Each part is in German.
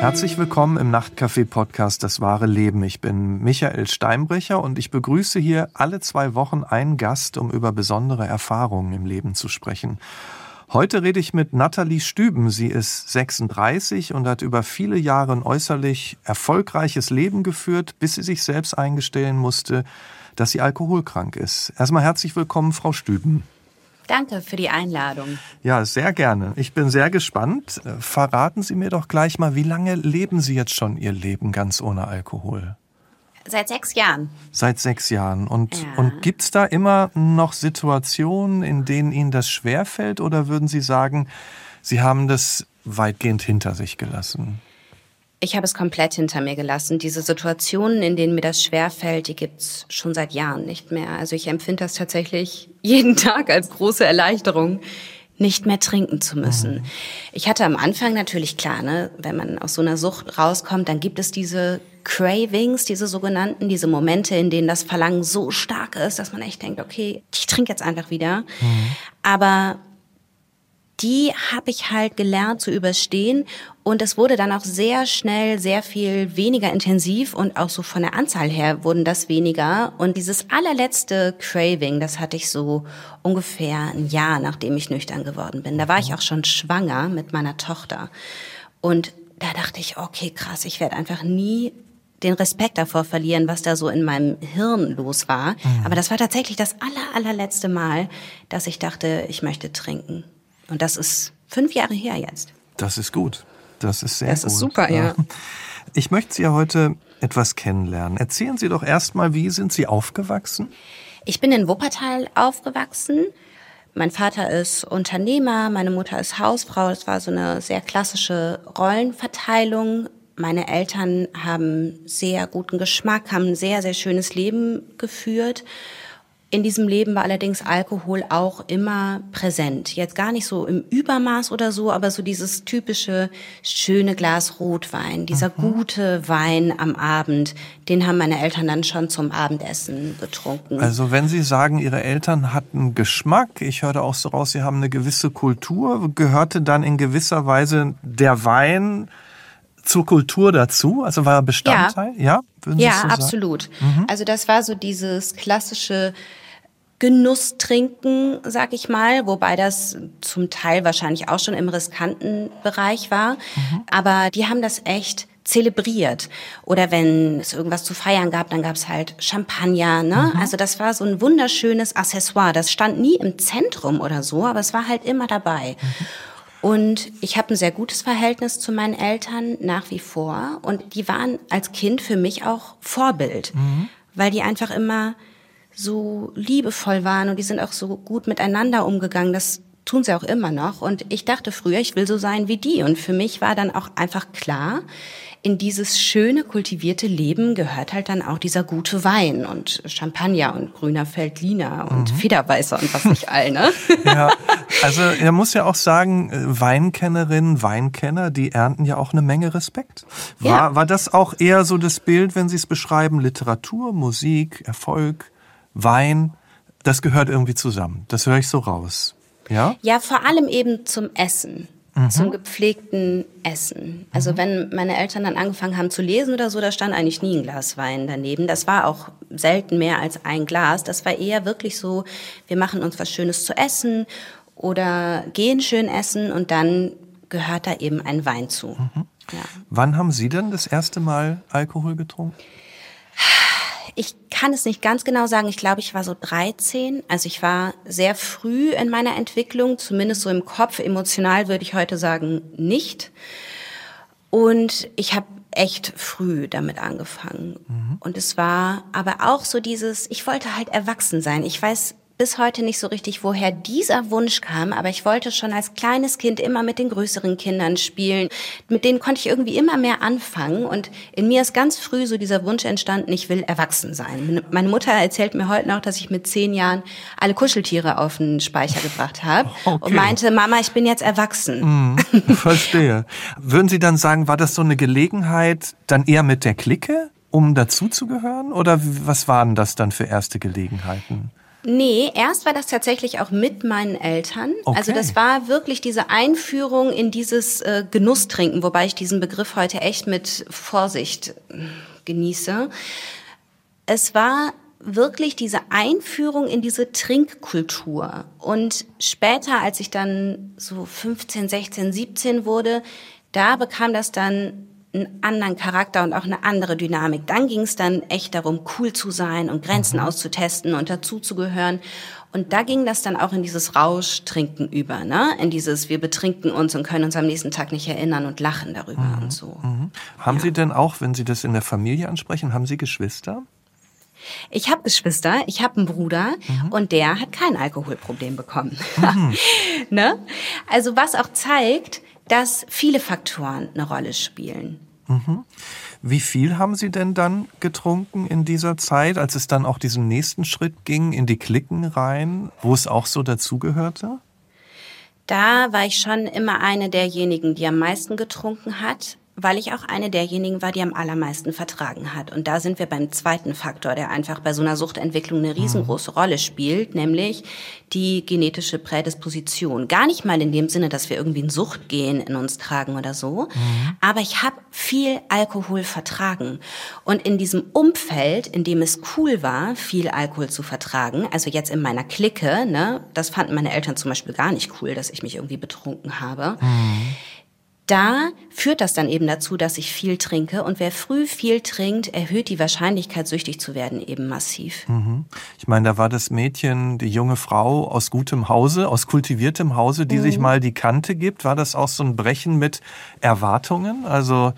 Herzlich willkommen im Nachtcafé-Podcast Das wahre Leben. Ich bin Michael Steinbrecher und ich begrüße hier alle zwei Wochen einen Gast, um über besondere Erfahrungen im Leben zu sprechen. Heute rede ich mit Nathalie Stüben. Sie ist 36 und hat über viele Jahre ein äußerlich erfolgreiches Leben geführt, bis sie sich selbst eingestehen musste, dass sie alkoholkrank ist. Erstmal herzlich willkommen, Frau Stüben. Danke für die Einladung. Ja, sehr gerne. Ich bin sehr gespannt. Verraten Sie mir doch gleich mal, wie lange leben Sie jetzt schon Ihr Leben ganz ohne Alkohol? Seit sechs Jahren. Seit sechs Jahren. Und, ja. und gibt es da immer noch Situationen, in denen Ihnen das schwerfällt? Oder würden Sie sagen, Sie haben das weitgehend hinter sich gelassen? Ich habe es komplett hinter mir gelassen. Diese Situationen, in denen mir das schwerfällt, die gibt's schon seit Jahren nicht mehr. Also ich empfinde das tatsächlich jeden Tag als große Erleichterung, nicht mehr trinken zu müssen. Mhm. Ich hatte am Anfang natürlich klar, ne, wenn man aus so einer Sucht rauskommt, dann gibt es diese Cravings, diese sogenannten, diese Momente, in denen das Verlangen so stark ist, dass man echt denkt, okay, ich trinke jetzt einfach wieder. Mhm. Aber die habe ich halt gelernt zu überstehen und es wurde dann auch sehr schnell sehr viel weniger intensiv und auch so von der Anzahl her wurden das weniger und dieses allerletzte Craving, das hatte ich so ungefähr ein Jahr, nachdem ich nüchtern geworden bin. Da war ich auch schon schwanger mit meiner Tochter und da dachte ich, okay, krass, ich werde einfach nie den Respekt davor verlieren, was da so in meinem Hirn los war. Mhm. Aber das war tatsächlich das aller, allerletzte Mal, dass ich dachte, ich möchte trinken. Und das ist fünf Jahre her jetzt. Das ist gut. Das ist sehr das gut. Das ist super, ja. Ich möchte Sie ja heute etwas kennenlernen. Erzählen Sie doch erstmal, wie sind Sie aufgewachsen? Ich bin in Wuppertal aufgewachsen. Mein Vater ist Unternehmer, meine Mutter ist Hausfrau. Das war so eine sehr klassische Rollenverteilung. Meine Eltern haben sehr guten Geschmack, haben ein sehr, sehr schönes Leben geführt. In diesem Leben war allerdings Alkohol auch immer präsent. Jetzt gar nicht so im Übermaß oder so, aber so dieses typische schöne Glas Rotwein, dieser mhm. gute Wein am Abend, den haben meine Eltern dann schon zum Abendessen getrunken. Also wenn Sie sagen, Ihre Eltern hatten Geschmack, ich hörte auch so raus, Sie haben eine gewisse Kultur, gehörte dann in gewisser Weise der Wein zur Kultur dazu? Also war er Bestandteil? Ja, ja, ja so absolut. Mhm. Also das war so dieses klassische Genuss trinken, sag ich mal, wobei das zum Teil wahrscheinlich auch schon im riskanten Bereich war. Mhm. Aber die haben das echt zelebriert. Oder wenn es irgendwas zu feiern gab, dann gab es halt Champagner. Ne? Mhm. Also das war so ein wunderschönes Accessoire. Das stand nie im Zentrum oder so, aber es war halt immer dabei. Mhm. Und ich habe ein sehr gutes Verhältnis zu meinen Eltern nach wie vor. Und die waren als Kind für mich auch Vorbild, mhm. weil die einfach immer so liebevoll waren und die sind auch so gut miteinander umgegangen. Das tun sie auch immer noch. Und ich dachte früher, ich will so sein wie die. Und für mich war dann auch einfach klar, in dieses schöne, kultivierte Leben gehört halt dann auch dieser gute Wein und Champagner und grüner Feldliner und mhm. Federweißer und was nicht all, ne? Ja, also er muss ja auch sagen, äh, Weinkennerinnen, Weinkenner, die ernten ja auch eine Menge Respekt. War, ja. war das auch eher so das Bild, wenn Sie es beschreiben, Literatur, Musik, Erfolg? Wein, das gehört irgendwie zusammen. Das höre ich so raus. Ja? Ja, vor allem eben zum Essen. Mhm. Zum gepflegten Essen. Also mhm. wenn meine Eltern dann angefangen haben zu lesen oder so, da stand eigentlich nie ein Glas Wein daneben. Das war auch selten mehr als ein Glas. Das war eher wirklich so, wir machen uns was Schönes zu essen oder gehen schön essen und dann gehört da eben ein Wein zu. Mhm. Ja. Wann haben Sie denn das erste Mal Alkohol getrunken? Ich kann es nicht ganz genau sagen. Ich glaube, ich war so 13. Also ich war sehr früh in meiner Entwicklung, zumindest so im Kopf. Emotional würde ich heute sagen, nicht. Und ich habe echt früh damit angefangen. Mhm. Und es war aber auch so dieses, ich wollte halt erwachsen sein. Ich weiß bis heute nicht so richtig, woher dieser Wunsch kam, aber ich wollte schon als kleines Kind immer mit den größeren Kindern spielen. Mit denen konnte ich irgendwie immer mehr anfangen und in mir ist ganz früh so dieser Wunsch entstanden, ich will erwachsen sein. Meine Mutter erzählt mir heute noch, dass ich mit zehn Jahren alle Kuscheltiere auf den Speicher gebracht habe okay. und meinte, Mama, ich bin jetzt erwachsen. Mhm, verstehe. Würden Sie dann sagen, war das so eine Gelegenheit dann eher mit der Clique? um dazuzugehören? Oder was waren das dann für erste Gelegenheiten? Nee, erst war das tatsächlich auch mit meinen Eltern. Okay. Also das war wirklich diese Einführung in dieses äh, Genusstrinken, wobei ich diesen Begriff heute echt mit Vorsicht äh, genieße. Es war wirklich diese Einführung in diese Trinkkultur. Und später, als ich dann so 15, 16, 17 wurde, da bekam das dann einen anderen Charakter und auch eine andere Dynamik. Dann ging es dann echt darum, cool zu sein und Grenzen mhm. auszutesten und dazuzugehören. Und da ging das dann auch in dieses Rauschtrinken über, ne? In dieses, wir betrinken uns und können uns am nächsten Tag nicht erinnern und lachen darüber mhm. und so. Mhm. Haben ja. Sie denn auch, wenn Sie das in der Familie ansprechen, haben Sie Geschwister? Ich habe Geschwister, ich habe einen Bruder mhm. und der hat kein Alkoholproblem bekommen. Mhm. ne? Also was auch zeigt, dass viele Faktoren eine Rolle spielen. Mhm. Wie viel haben Sie denn dann getrunken in dieser Zeit, als es dann auch diesen nächsten Schritt ging in die Klicken rein, wo es auch so dazugehörte? Da war ich schon immer eine derjenigen, die am meisten getrunken hat weil ich auch eine derjenigen war, die am allermeisten vertragen hat. Und da sind wir beim zweiten Faktor, der einfach bei so einer Suchtentwicklung eine riesengroße Rolle spielt, nämlich die genetische Prädisposition. Gar nicht mal in dem Sinne, dass wir irgendwie ein Suchtgen in uns tragen oder so, mhm. aber ich habe viel Alkohol vertragen. Und in diesem Umfeld, in dem es cool war, viel Alkohol zu vertragen, also jetzt in meiner Clique, ne, das fanden meine Eltern zum Beispiel gar nicht cool, dass ich mich irgendwie betrunken habe. Mhm da führt das dann eben dazu, dass ich viel trinke. Und wer früh viel trinkt, erhöht die Wahrscheinlichkeit, süchtig zu werden, eben massiv. Mhm. Ich meine, da war das Mädchen, die junge Frau aus gutem Hause, aus kultiviertem Hause, die mhm. sich mal die Kante gibt. War das auch so ein Brechen mit Erwartungen? Also,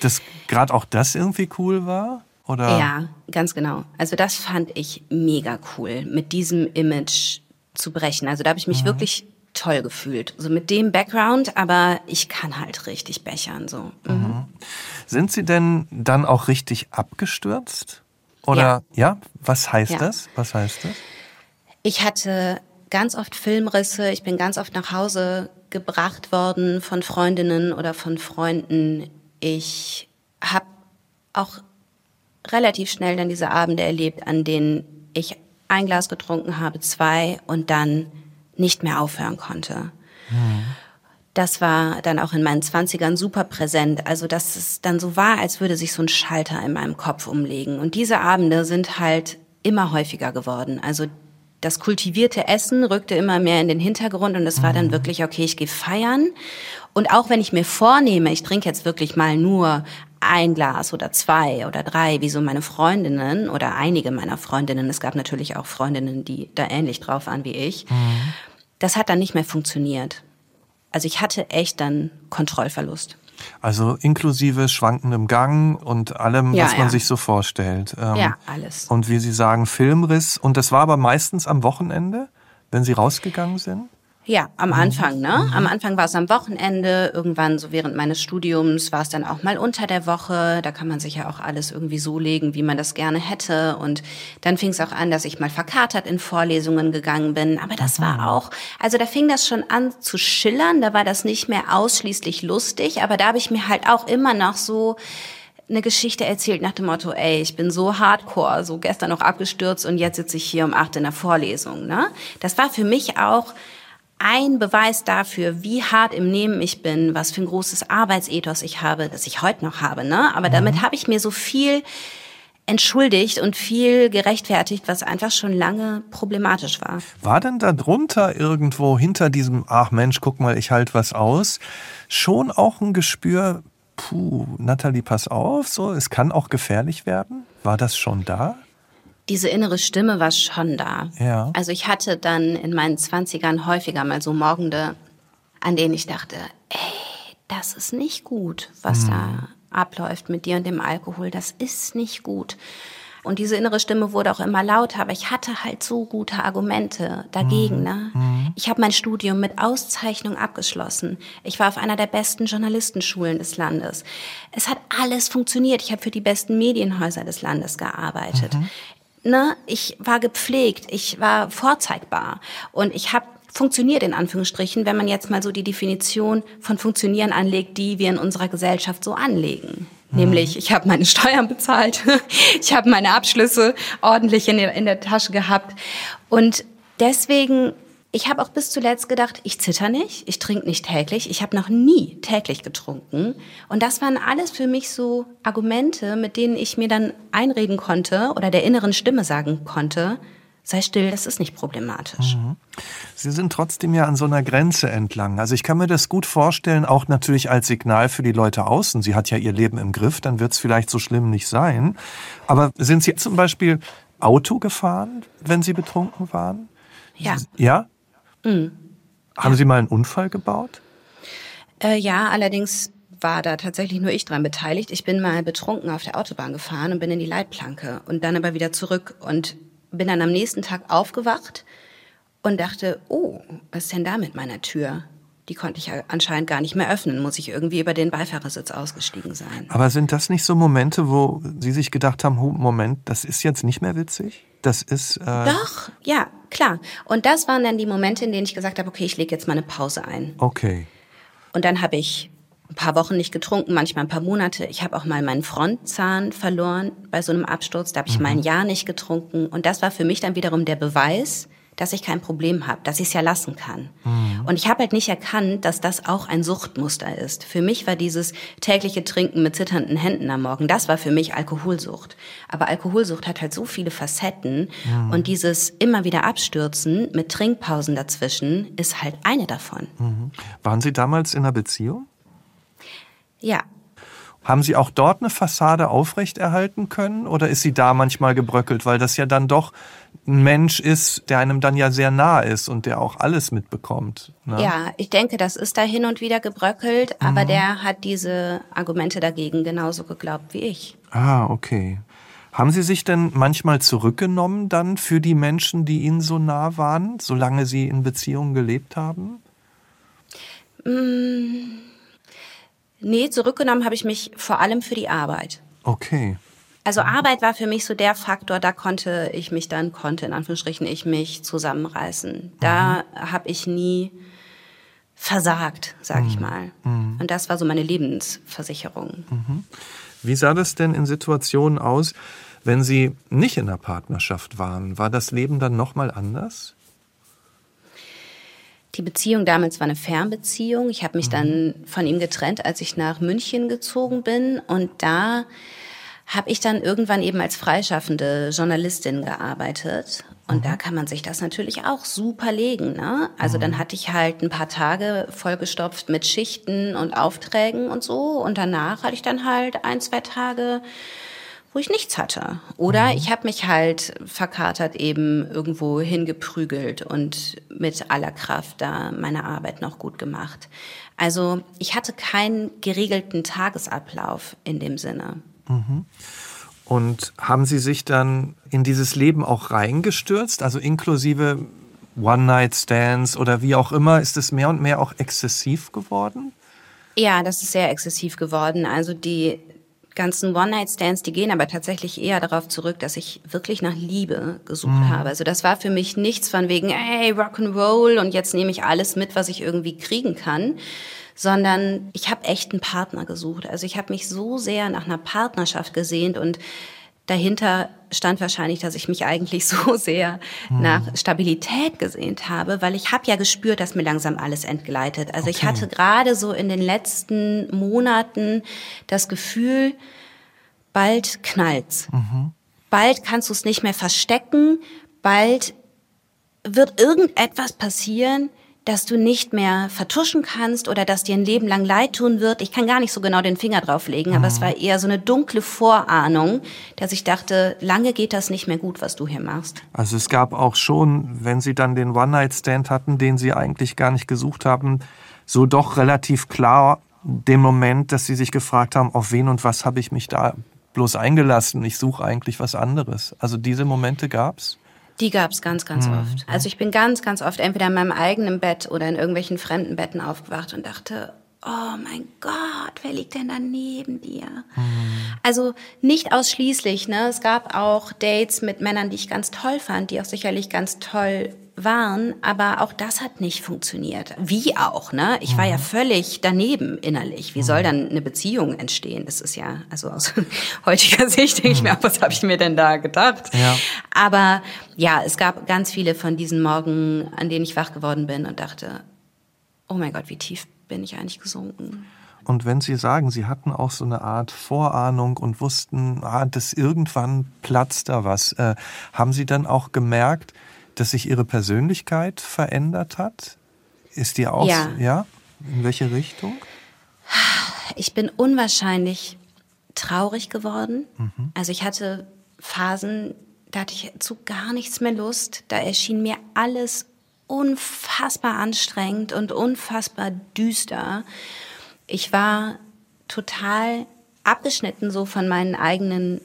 dass gerade auch das irgendwie cool war? Oder? Ja, ganz genau. Also das fand ich mega cool, mit diesem Image zu brechen. Also da habe ich mich mhm. wirklich toll gefühlt. So mit dem Background, aber ich kann halt richtig bechern so. Mhm. Mhm. Sind Sie denn dann auch richtig abgestürzt? Oder ja, ja? was heißt ja. das? Was heißt das? Ich hatte ganz oft Filmrisse, ich bin ganz oft nach Hause gebracht worden von Freundinnen oder von Freunden. Ich habe auch relativ schnell dann diese Abende erlebt, an denen ich ein Glas getrunken habe, zwei und dann nicht mehr aufhören konnte. Mhm. Das war dann auch in meinen Zwanzigern super präsent. Also, dass es dann so war, als würde sich so ein Schalter in meinem Kopf umlegen. Und diese Abende sind halt immer häufiger geworden. Also, das kultivierte Essen rückte immer mehr in den Hintergrund und es war dann mhm. wirklich, okay, ich gehe feiern. Und auch wenn ich mir vornehme, ich trinke jetzt wirklich mal nur ein Glas oder zwei oder drei, wie so meine Freundinnen oder einige meiner Freundinnen, es gab natürlich auch Freundinnen, die da ähnlich drauf waren wie ich, mhm das hat dann nicht mehr funktioniert. Also ich hatte echt dann Kontrollverlust. Also inklusive schwankendem Gang und allem, ja, was man ja. sich so vorstellt. Ähm, ja, alles. Und wie Sie sagen, Filmriss. Und das war aber meistens am Wochenende, wenn Sie rausgegangen sind? Ja, am Anfang, ne? Mhm. Am Anfang war es am Wochenende, irgendwann so während meines Studiums war es dann auch mal unter der Woche. Da kann man sich ja auch alles irgendwie so legen, wie man das gerne hätte. Und dann fing es auch an, dass ich mal verkatert in Vorlesungen gegangen bin. Aber das war auch, also da fing das schon an zu schillern. Da war das nicht mehr ausschließlich lustig. Aber da habe ich mir halt auch immer noch so eine Geschichte erzählt nach dem Motto, ey, ich bin so hardcore, so gestern noch abgestürzt und jetzt sitze ich hier um acht in der Vorlesung. Ne? Das war für mich auch ein Beweis dafür, wie hart im Nehmen ich bin, was für ein großes Arbeitsethos ich habe, das ich heute noch habe. Ne? Aber mhm. damit habe ich mir so viel entschuldigt und viel gerechtfertigt, was einfach schon lange problematisch war. War denn da drunter irgendwo hinter diesem, ach Mensch, guck mal, ich halte was aus, schon auch ein Gespür, puh, Natalie, pass auf, so, es kann auch gefährlich werden? War das schon da? Diese innere Stimme war schon da. Ja. Also ich hatte dann in meinen Zwanzigern häufiger mal so Morgende, an denen ich dachte, ey, das ist nicht gut, was hm. da abläuft mit dir und dem Alkohol. Das ist nicht gut. Und diese innere Stimme wurde auch immer lauter, aber ich hatte halt so gute Argumente dagegen. Mhm. Ne? Mhm. Ich habe mein Studium mit Auszeichnung abgeschlossen. Ich war auf einer der besten Journalistenschulen des Landes. Es hat alles funktioniert. Ich habe für die besten Medienhäuser des Landes gearbeitet. Mhm ne, ich war gepflegt, ich war vorzeigbar und ich habe funktioniert in Anführungsstrichen, wenn man jetzt mal so die Definition von funktionieren anlegt, die wir in unserer Gesellschaft so anlegen. Nämlich, ich habe meine Steuern bezahlt, ich habe meine Abschlüsse ordentlich in der, in der Tasche gehabt. Und deswegen, ich habe auch bis zuletzt gedacht, ich zitter nicht, ich trinke nicht täglich, ich habe noch nie täglich getrunken. Und das waren alles für mich so Argumente, mit denen ich mir dann einreden konnte oder der inneren Stimme sagen konnte, sei still, das ist nicht problematisch. Mhm. Sie sind trotzdem ja an so einer Grenze entlang. Also ich kann mir das gut vorstellen, auch natürlich als Signal für die Leute außen. Sie hat ja ihr Leben im Griff, dann wird es vielleicht so schlimm nicht sein. Aber sind Sie zum Beispiel Auto gefahren, wenn Sie betrunken waren? Ja. Ja? Mhm. Haben. Sie mal einen Unfall gebaut? Äh, ja, allerdings war da tatsächlich nur ich dran beteiligt. Ich bin mal betrunken auf der Autobahn gefahren und bin in die Leitplanke und dann aber wieder zurück. Und bin dann am nächsten Tag aufgewacht und dachte, oh, was ist denn da mit meiner Tür? Die konnte ich anscheinend gar nicht mehr öffnen, muss ich irgendwie über den Beifahrersitz ausgestiegen sein. Aber sind das nicht so Momente, wo Sie sich gedacht haben, Moment, das ist jetzt nicht mehr witzig? Das ist. Äh Doch, ja, klar. Und das waren dann die Momente, in denen ich gesagt habe, okay, ich lege jetzt mal eine Pause ein. Okay. Und dann habe ich ein paar Wochen nicht getrunken, manchmal ein paar Monate. Ich habe auch mal meinen Frontzahn verloren bei so einem Absturz. Da habe ich mhm. mal ein Jahr nicht getrunken. Und das war für mich dann wiederum der Beweis, dass ich kein Problem habe, dass ich es ja lassen kann. Mhm. Und ich habe halt nicht erkannt, dass das auch ein Suchtmuster ist. Für mich war dieses tägliche Trinken mit zitternden Händen am Morgen, das war für mich Alkoholsucht. Aber Alkoholsucht hat halt so viele Facetten mhm. und dieses immer wieder Abstürzen mit Trinkpausen dazwischen ist halt eine davon. Mhm. Waren Sie damals in einer Beziehung? Ja. Haben Sie auch dort eine Fassade aufrechterhalten können oder ist sie da manchmal gebröckelt, weil das ja dann doch ein Mensch ist, der einem dann ja sehr nah ist und der auch alles mitbekommt? Ne? Ja, ich denke, das ist da hin und wieder gebröckelt, mhm. aber der hat diese Argumente dagegen genauso geglaubt wie ich. Ah, okay. Haben Sie sich denn manchmal zurückgenommen dann für die Menschen, die Ihnen so nah waren, solange Sie in Beziehungen gelebt haben? Mmh. Nee, zurückgenommen habe ich mich vor allem für die Arbeit. Okay. Also Arbeit war für mich so der Faktor, da konnte ich mich dann, konnte in Anführungsstrichen ich mich zusammenreißen. Da mhm. habe ich nie versagt, sage mhm. ich mal. Mhm. Und das war so meine Lebensversicherung. Mhm. Wie sah das denn in Situationen aus, wenn Sie nicht in der Partnerschaft waren? War das Leben dann nochmal anders? Die Beziehung damals war eine Fernbeziehung. Ich habe mich mhm. dann von ihm getrennt, als ich nach München gezogen bin. Und da habe ich dann irgendwann eben als freischaffende Journalistin gearbeitet. Und mhm. da kann man sich das natürlich auch super legen. Ne? Also mhm. dann hatte ich halt ein paar Tage vollgestopft mit Schichten und Aufträgen und so. Und danach hatte ich dann halt ein, zwei Tage wo ich nichts hatte. Oder mhm. ich habe mich halt verkatert eben irgendwo hingeprügelt und mit aller Kraft da meine Arbeit noch gut gemacht. Also ich hatte keinen geregelten Tagesablauf in dem Sinne. Mhm. Und haben Sie sich dann in dieses Leben auch reingestürzt, also inklusive One-Night-Stands oder wie auch immer, ist es mehr und mehr auch exzessiv geworden? Ja, das ist sehr exzessiv geworden. Also die ganzen One-Night-Stands, die gehen aber tatsächlich eher darauf zurück, dass ich wirklich nach Liebe gesucht mhm. habe. Also das war für mich nichts von wegen, ey, Rock'n'Roll und jetzt nehme ich alles mit, was ich irgendwie kriegen kann, sondern ich habe echt einen Partner gesucht. Also ich habe mich so sehr nach einer Partnerschaft gesehnt und dahinter stand wahrscheinlich, dass ich mich eigentlich so sehr mhm. nach Stabilität gesehnt habe, weil ich habe ja gespürt, dass mir langsam alles entgleitet. Also okay. ich hatte gerade so in den letzten Monaten das Gefühl, bald knallt's. Mhm. Bald kannst du es nicht mehr verstecken, bald wird irgendetwas passieren, dass du nicht mehr vertuschen kannst oder dass dir ein Leben lang leid tun wird. Ich kann gar nicht so genau den Finger drauflegen, aber mhm. es war eher so eine dunkle Vorahnung, dass ich dachte, lange geht das nicht mehr gut, was du hier machst. Also es gab auch schon, wenn Sie dann den One-Night-Stand hatten, den Sie eigentlich gar nicht gesucht haben, so doch relativ klar den Moment, dass Sie sich gefragt haben, auf wen und was habe ich mich da bloß eingelassen? Ich suche eigentlich was anderes. Also diese Momente gab's? Die gab's ganz, ganz mhm. oft. Also ich bin ganz, ganz oft entweder in meinem eigenen Bett oder in irgendwelchen fremden Betten aufgewacht und dachte, oh mein Gott, wer liegt denn da neben dir? Mhm. Also nicht ausschließlich, ne? Es gab auch Dates mit Männern, die ich ganz toll fand, die auch sicherlich ganz toll waren, aber auch das hat nicht funktioniert. Wie auch, ne? Ich war ja mhm. völlig daneben innerlich. Wie soll mhm. dann eine Beziehung entstehen? Das ist ja, also aus heutiger Sicht denke ich mir, mhm. was habe ich mir denn da gedacht? Ja. Aber ja, es gab ganz viele von diesen Morgen, an denen ich wach geworden bin und dachte, oh mein Gott, wie tief bin ich eigentlich gesunken? Und wenn Sie sagen, Sie hatten auch so eine Art Vorahnung und wussten, ah, dass irgendwann platzt da was, äh, haben Sie dann auch gemerkt, dass sich Ihre Persönlichkeit verändert hat? Ist die auch, ja. ja? In welche Richtung? Ich bin unwahrscheinlich traurig geworden. Mhm. Also ich hatte Phasen, da hatte ich zu gar nichts mehr Lust. Da erschien mir alles unfassbar anstrengend und unfassbar düster ich war total abgeschnitten so von meinen eigenen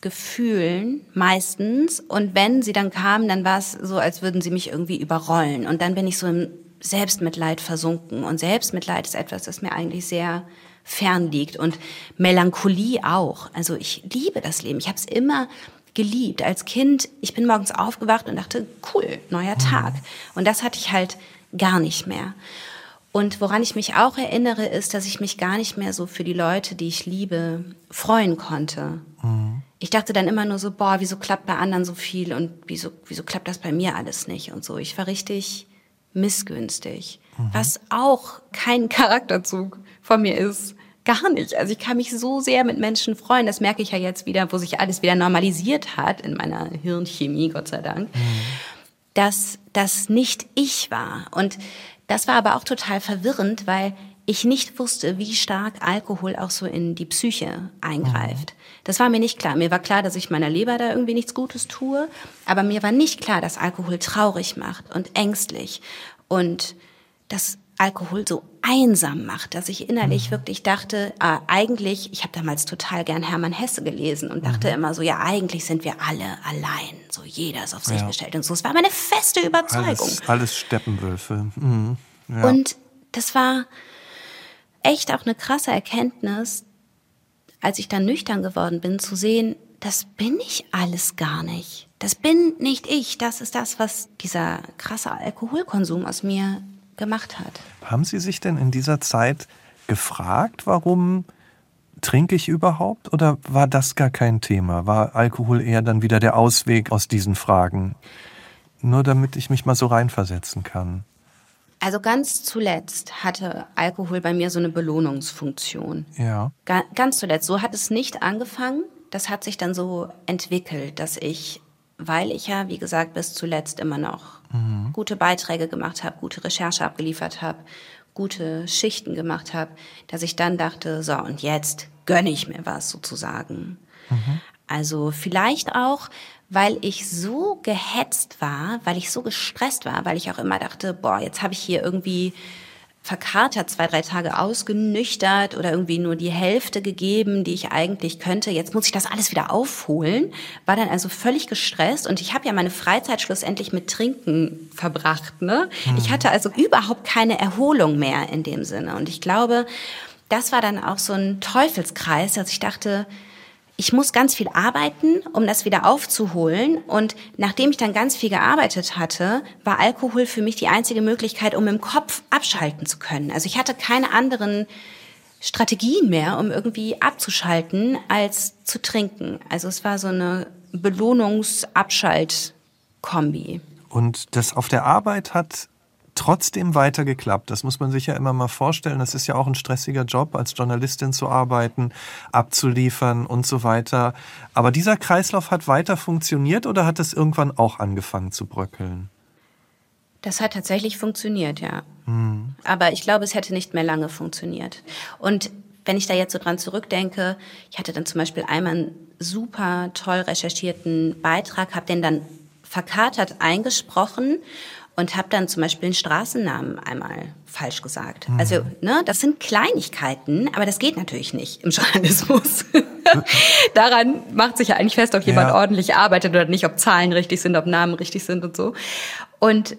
Gefühlen meistens. Und wenn sie dann kamen, dann war es so, als würden sie mich irgendwie überrollen. Und dann bin ich so im Selbstmitleid versunken. Und Selbstmitleid ist etwas, das mir eigentlich sehr fern liegt. Und Melancholie auch. Also ich liebe das Leben. Ich habe es immer geliebt. Als Kind, ich bin morgens aufgewacht und dachte, cool, neuer Tag. Und das hatte ich halt gar nicht mehr. Und woran ich mich auch erinnere, ist, dass ich mich gar nicht mehr so für die Leute, die ich liebe, freuen konnte. Mhm. Ich dachte dann immer nur so, boah, wieso klappt bei anderen so viel und wieso, wieso klappt das bei mir alles nicht und so. Ich war richtig missgünstig, mhm. was auch kein Charakterzug von mir ist. Gar nicht. Also ich kann mich so sehr mit Menschen freuen. Das merke ich ja jetzt wieder, wo sich alles wieder normalisiert hat in meiner Hirnchemie, Gott sei Dank, mhm. dass das nicht ich war. Und das war aber auch total verwirrend, weil ich nicht wusste, wie stark Alkohol auch so in die Psyche eingreift. Das war mir nicht klar. Mir war klar, dass ich meiner Leber da irgendwie nichts Gutes tue, aber mir war nicht klar, dass Alkohol traurig macht und ängstlich und dass Alkohol so einsam macht, dass ich innerlich mhm. wirklich dachte, äh, eigentlich, ich habe damals total gern Hermann Hesse gelesen und dachte mhm. immer so, ja, eigentlich sind wir alle allein, so jeder ist auf sich ja. gestellt und so. Es war meine feste Überzeugung. Alles, alles Steppenwölfe. Mhm. Ja. Und das war echt auch eine krasse Erkenntnis, als ich dann nüchtern geworden bin, zu sehen, das bin ich alles gar nicht. Das bin nicht ich. Das ist das, was dieser krasse Alkoholkonsum aus mir gemacht hat. Haben Sie sich denn in dieser Zeit gefragt, warum trinke ich überhaupt? Oder war das gar kein Thema? War Alkohol eher dann wieder der Ausweg aus diesen Fragen? Nur damit ich mich mal so reinversetzen kann. Also ganz zuletzt hatte Alkohol bei mir so eine Belohnungsfunktion. Ja. Ga ganz zuletzt. So hat es nicht angefangen. Das hat sich dann so entwickelt, dass ich, weil ich ja, wie gesagt, bis zuletzt immer noch mhm. gute Beiträge gemacht habe, gute Recherche abgeliefert habe, gute Schichten gemacht habe, dass ich dann dachte, so, und jetzt gönne ich mir was sozusagen. Mhm. Also vielleicht auch, weil ich so gehetzt war, weil ich so gestresst war, weil ich auch immer dachte, boah, jetzt habe ich hier irgendwie verkatert, zwei, drei Tage ausgenüchtert oder irgendwie nur die Hälfte gegeben, die ich eigentlich könnte. Jetzt muss ich das alles wieder aufholen. War dann also völlig gestresst und ich habe ja meine Freizeit schlussendlich mit Trinken verbracht. Ne? Mhm. Ich hatte also überhaupt keine Erholung mehr in dem Sinne. Und ich glaube, das war dann auch so ein Teufelskreis, dass ich dachte, ich muss ganz viel arbeiten, um das wieder aufzuholen. Und nachdem ich dann ganz viel gearbeitet hatte, war Alkohol für mich die einzige Möglichkeit, um im Kopf abschalten zu können. Also ich hatte keine anderen Strategien mehr, um irgendwie abzuschalten, als zu trinken. Also es war so eine Belohnungsabschalt-Kombi. Und das auf der Arbeit hat trotzdem weiter geklappt. Das muss man sich ja immer mal vorstellen. Das ist ja auch ein stressiger Job, als Journalistin zu arbeiten, abzuliefern und so weiter. Aber dieser Kreislauf hat weiter funktioniert oder hat es irgendwann auch angefangen zu bröckeln? Das hat tatsächlich funktioniert, ja. Hm. Aber ich glaube, es hätte nicht mehr lange funktioniert. Und wenn ich da jetzt so dran zurückdenke, ich hatte dann zum Beispiel einmal einen super toll recherchierten Beitrag, habe den dann verkatert eingesprochen und habe dann zum Beispiel den Straßennamen einmal falsch gesagt. Mhm. Also, ne, das sind Kleinigkeiten, aber das geht natürlich nicht im Journalismus. Daran macht sich ja eigentlich fest, ob jemand ja. ordentlich arbeitet oder nicht, ob Zahlen richtig sind, ob Namen richtig sind und so. Und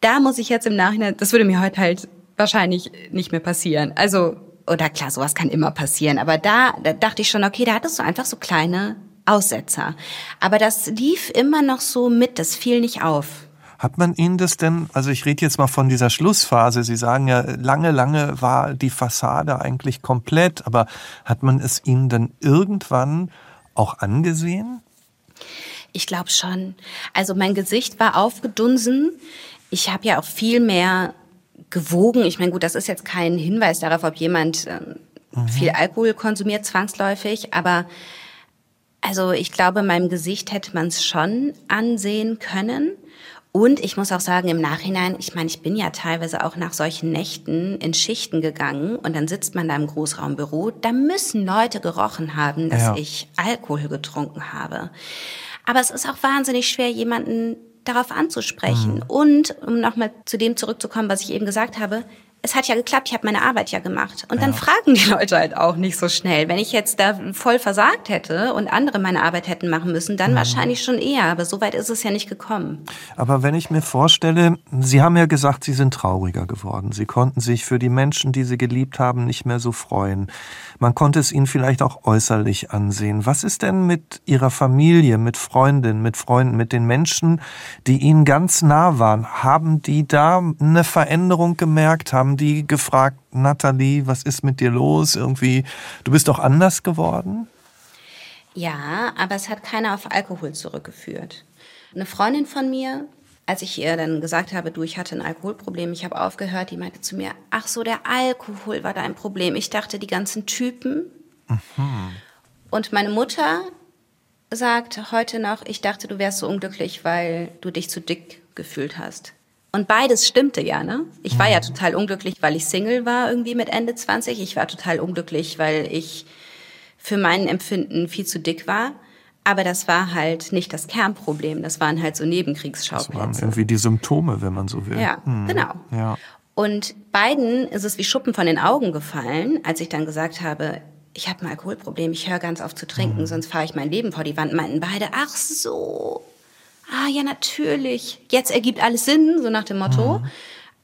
da muss ich jetzt im Nachhinein, das würde mir heute halt wahrscheinlich nicht mehr passieren. Also, oder klar, sowas kann immer passieren, aber da, da dachte ich schon, okay, da hattest du einfach so kleine Aussetzer. Aber das lief immer noch so mit, das fiel nicht auf. Hat man Ihnen das denn, also ich rede jetzt mal von dieser Schlussphase, Sie sagen ja, lange, lange war die Fassade eigentlich komplett, aber hat man es Ihnen dann irgendwann auch angesehen? Ich glaube schon. Also mein Gesicht war aufgedunsen. Ich habe ja auch viel mehr gewogen. Ich meine, gut, das ist jetzt kein Hinweis darauf, ob jemand äh, mhm. viel Alkohol konsumiert zwangsläufig, aber also ich glaube, meinem Gesicht hätte man es schon ansehen können. Und ich muss auch sagen, im Nachhinein, ich meine, ich bin ja teilweise auch nach solchen Nächten in Schichten gegangen und dann sitzt man da im Großraumbüro. Da müssen Leute gerochen haben, dass ja. ich Alkohol getrunken habe. Aber es ist auch wahnsinnig schwer, jemanden darauf anzusprechen. Mhm. Und um nochmal zu dem zurückzukommen, was ich eben gesagt habe, es hat ja geklappt, ich habe meine Arbeit ja gemacht. Und ja. dann fragen die Leute halt auch nicht so schnell. Wenn ich jetzt da voll versagt hätte und andere meine Arbeit hätten machen müssen, dann mhm. wahrscheinlich schon eher. Aber so weit ist es ja nicht gekommen. Aber wenn ich mir vorstelle, Sie haben ja gesagt, Sie sind trauriger geworden. Sie konnten sich für die Menschen, die Sie geliebt haben, nicht mehr so freuen. Man konnte es Ihnen vielleicht auch äußerlich ansehen. Was ist denn mit Ihrer Familie, mit Freundinnen, mit Freunden, mit den Menschen, die Ihnen ganz nah waren? Haben die da eine Veränderung gemerkt? Haben haben die gefragt, Nathalie, was ist mit dir los? Irgendwie, du bist doch anders geworden? Ja, aber es hat keiner auf Alkohol zurückgeführt. Eine Freundin von mir, als ich ihr dann gesagt habe, du, ich hatte ein Alkoholproblem, ich habe aufgehört, die meinte zu mir, ach so, der Alkohol war dein Problem. Ich dachte, die ganzen Typen. Mhm. Und meine Mutter sagt heute noch, ich dachte, du wärst so unglücklich, weil du dich zu dick gefühlt hast. Und beides stimmte ja, ne? Ich war ja mhm. total unglücklich, weil ich Single war irgendwie mit Ende 20. Ich war total unglücklich, weil ich für mein Empfinden viel zu dick war. Aber das war halt nicht das Kernproblem. Das waren halt so Nebenkriegsschauplätze. Das waren irgendwie die Symptome, wenn man so will. Ja, mhm. genau. Ja. Und beiden ist es wie Schuppen von den Augen gefallen, als ich dann gesagt habe, ich habe ein Alkoholproblem, ich höre ganz auf zu trinken, mhm. sonst fahre ich mein Leben vor die Wand. Meinten beide, ach so, ah ja, natürlich, jetzt ergibt alles Sinn, so nach dem Motto. Mhm.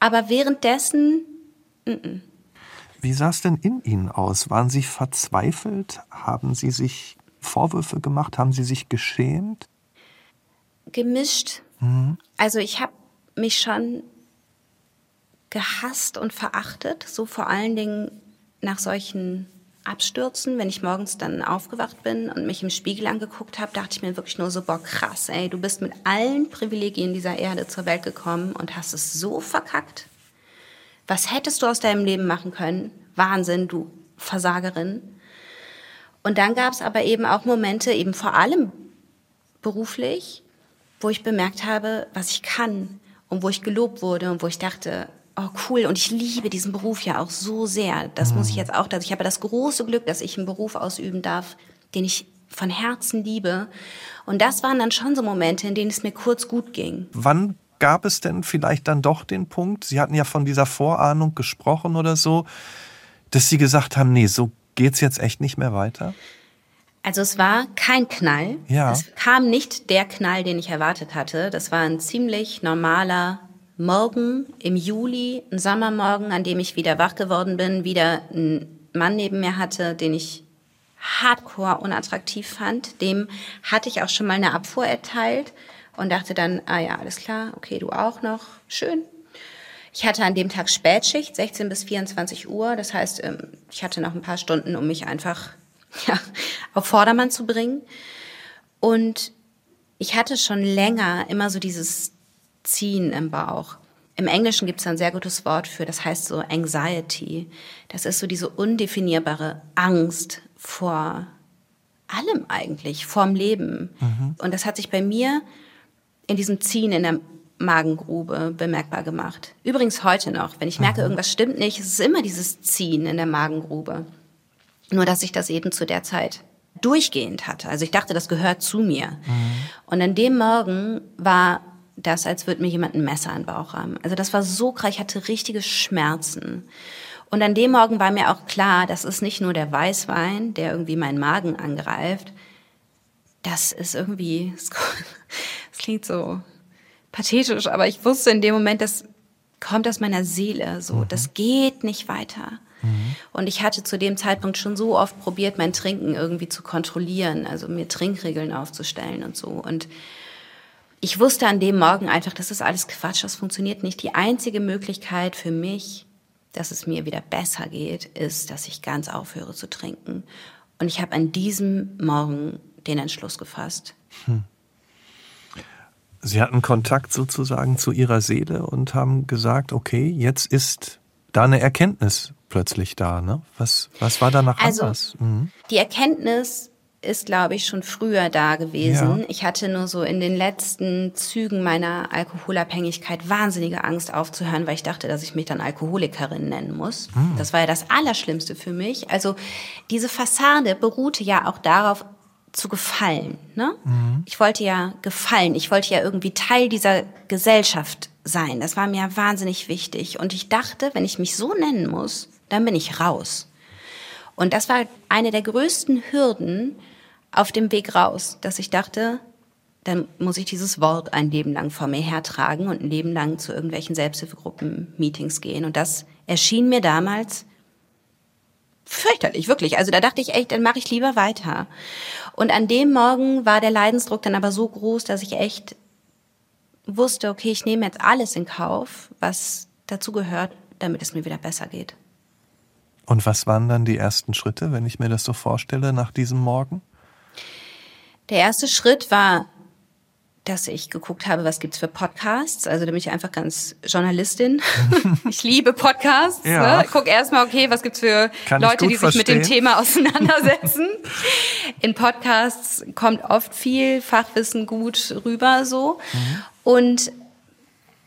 Aber währenddessen, n -n. Wie sah es denn in Ihnen aus? Waren Sie verzweifelt? Haben Sie sich Vorwürfe gemacht? Haben Sie sich geschämt? Gemischt. Mhm. Also ich habe mich schon gehasst und verachtet, so vor allen Dingen nach solchen abstürzen. Wenn ich morgens dann aufgewacht bin und mich im Spiegel angeguckt habe, dachte ich mir wirklich nur so, boah, krass, ey, du bist mit allen Privilegien dieser Erde zur Welt gekommen und hast es so verkackt. Was hättest du aus deinem Leben machen können? Wahnsinn, du Versagerin. Und dann gab es aber eben auch Momente, eben vor allem beruflich, wo ich bemerkt habe, was ich kann und wo ich gelobt wurde und wo ich dachte, oh cool, und ich liebe diesen Beruf ja auch so sehr. Das muss ich mhm. jetzt auch, dass ich habe das große Glück, dass ich einen Beruf ausüben darf, den ich von Herzen liebe. Und das waren dann schon so Momente, in denen es mir kurz gut ging. Wann gab es denn vielleicht dann doch den Punkt, Sie hatten ja von dieser Vorahnung gesprochen oder so, dass Sie gesagt haben, nee, so geht's jetzt echt nicht mehr weiter? Also es war kein Knall. Ja. Es kam nicht der Knall, den ich erwartet hatte. Das war ein ziemlich normaler Morgen im Juli, ein Sommermorgen, an dem ich wieder wach geworden bin, wieder einen Mann neben mir hatte, den ich hardcore unattraktiv fand. Dem hatte ich auch schon mal eine Abfuhr erteilt und dachte dann, ah ja, alles klar, okay, du auch noch, schön. Ich hatte an dem Tag Spätschicht, 16 bis 24 Uhr. Das heißt, ähm, ich hatte noch ein paar Stunden, um mich einfach ja, auf Vordermann zu bringen. Und ich hatte schon länger immer so dieses Ziehen im Bauch. Im Englischen gibt es ein sehr gutes Wort für, das heißt so Anxiety. Das ist so diese undefinierbare Angst vor allem eigentlich, vorm Leben. Mhm. Und das hat sich bei mir in diesem Ziehen in der Magengrube bemerkbar gemacht. Übrigens heute noch, wenn ich merke, mhm. irgendwas stimmt nicht, es ist immer dieses Ziehen in der Magengrube. Nur, dass ich das eben zu der Zeit durchgehend hatte. Also ich dachte, das gehört zu mir. Mhm. Und an dem Morgen war das, als würde mir jemand ein Messer in den Bauch haben. Also das war so krass, ich hatte richtige Schmerzen. Und an dem Morgen war mir auch klar, das ist nicht nur der Weißwein, der irgendwie meinen Magen angreift. Das ist irgendwie, es klingt so pathetisch, aber ich wusste in dem Moment, das kommt aus meiner Seele, so, mhm. das geht nicht weiter. Mhm. Und ich hatte zu dem Zeitpunkt schon so oft probiert, mein Trinken irgendwie zu kontrollieren, also mir Trinkregeln aufzustellen und so. Und ich wusste an dem Morgen einfach, das ist alles Quatsch, das funktioniert nicht. Die einzige Möglichkeit für mich, dass es mir wieder besser geht, ist, dass ich ganz aufhöre zu trinken. Und ich habe an diesem Morgen den Entschluss gefasst. Hm. Sie hatten Kontakt sozusagen zu Ihrer Seele und haben gesagt, okay, jetzt ist da eine Erkenntnis plötzlich da. Ne? Was, was war danach also, anders? Mhm. Die Erkenntnis ist, glaube ich, schon früher da gewesen. Ja. Ich hatte nur so in den letzten Zügen meiner Alkoholabhängigkeit wahnsinnige Angst aufzuhören, weil ich dachte, dass ich mich dann Alkoholikerin nennen muss. Mhm. Das war ja das Allerschlimmste für mich. Also diese Fassade beruhte ja auch darauf, zu gefallen. Ne? Mhm. Ich wollte ja gefallen. Ich wollte ja irgendwie Teil dieser Gesellschaft sein. Das war mir wahnsinnig wichtig. Und ich dachte, wenn ich mich so nennen muss, dann bin ich raus. Und das war eine der größten Hürden auf dem Weg raus, dass ich dachte, dann muss ich dieses Wort ein Leben lang vor mir hertragen und ein Leben lang zu irgendwelchen Selbsthilfegruppen-Meetings gehen. Und das erschien mir damals fürchterlich, wirklich. Also da dachte ich echt, dann mache ich lieber weiter. Und an dem Morgen war der Leidensdruck dann aber so groß, dass ich echt wusste, okay, ich nehme jetzt alles in Kauf, was dazu gehört, damit es mir wieder besser geht. Und was waren dann die ersten Schritte, wenn ich mir das so vorstelle, nach diesem Morgen? Der erste Schritt war dass ich geguckt habe, was gibt's für Podcasts. Also da bin ich einfach ganz Journalistin. ich liebe Podcasts. Ja. Ne? Guck erstmal, okay, was gibt's für Kann Leute, die sich verstehen. mit dem Thema auseinandersetzen. In Podcasts kommt oft viel Fachwissen gut rüber so. Mhm. Und